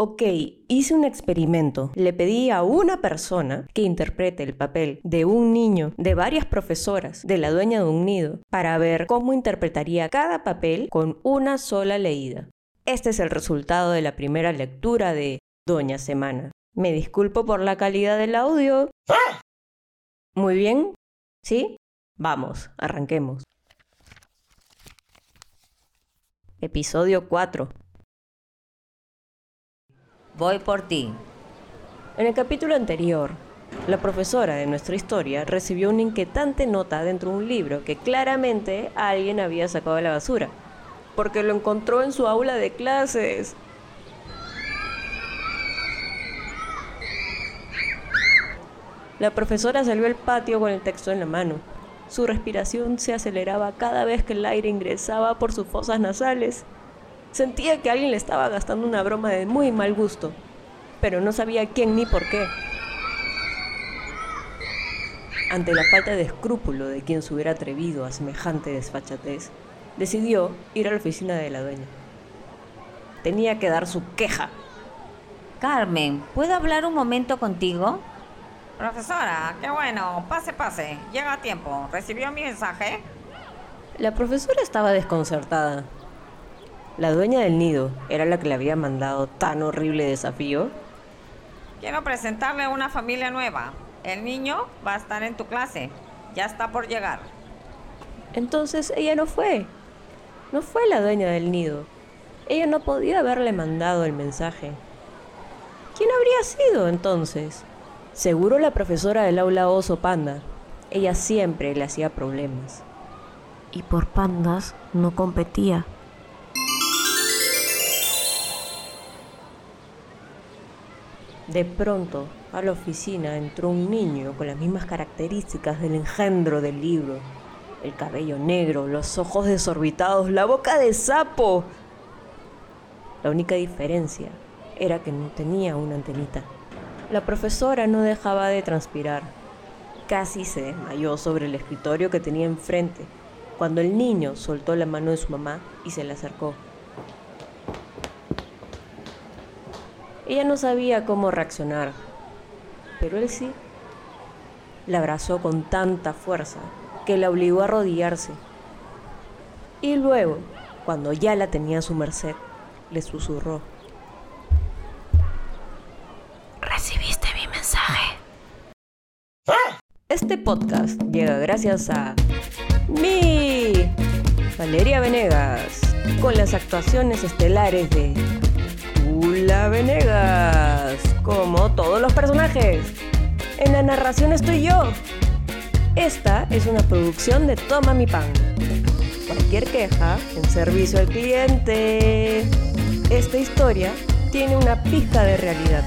Ok, hice un experimento. Le pedí a una persona que interprete el papel de un niño, de varias profesoras, de la dueña de un nido, para ver cómo interpretaría cada papel con una sola leída. Este es el resultado de la primera lectura de Doña Semana. Me disculpo por la calidad del audio. Muy bien. ¿Sí? Vamos, arranquemos. Episodio 4. Voy por ti. En el capítulo anterior, la profesora de nuestra historia recibió una inquietante nota dentro de un libro que claramente alguien había sacado de la basura, porque lo encontró en su aula de clases. La profesora salió al patio con el texto en la mano. Su respiración se aceleraba cada vez que el aire ingresaba por sus fosas nasales. Sentía que alguien le estaba gastando una broma de muy mal gusto, pero no sabía quién ni por qué. Ante la falta de escrúpulo de quien se hubiera atrevido a semejante desfachatez, decidió ir a la oficina de la dueña. Tenía que dar su queja. Carmen, ¿puedo hablar un momento contigo? Profesora, qué bueno. Pase, pase. Llega a tiempo. ¿Recibió mi mensaje? La profesora estaba desconcertada. La dueña del nido era la que le había mandado tan horrible desafío. Quiero presentarle a una familia nueva. El niño va a estar en tu clase. Ya está por llegar. Entonces ella no fue. No fue la dueña del nido. Ella no podía haberle mandado el mensaje. ¿Quién habría sido entonces? Seguro la profesora del aula oso panda. Ella siempre le hacía problemas. Y por pandas no competía. De pronto, a la oficina entró un niño con las mismas características del engendro del libro. El cabello negro, los ojos desorbitados, la boca de sapo. La única diferencia era que no tenía una antenita. La profesora no dejaba de transpirar. Casi se desmayó sobre el escritorio que tenía enfrente, cuando el niño soltó la mano de su mamá y se le acercó. Ella no sabía cómo reaccionar, pero él sí. La abrazó con tanta fuerza que la obligó a arrodillarse. Y luego, cuando ya la tenía a su merced, le susurró. ¿Recibiste mi mensaje? Este podcast llega gracias a mi Valeria Venegas, con las actuaciones estelares de Tula Venegas, como todos los personajes. En la narración estoy yo. Esta es una producción de Toma mi pan. Cualquier queja en servicio al cliente. Esta historia tiene una pizca de realidad.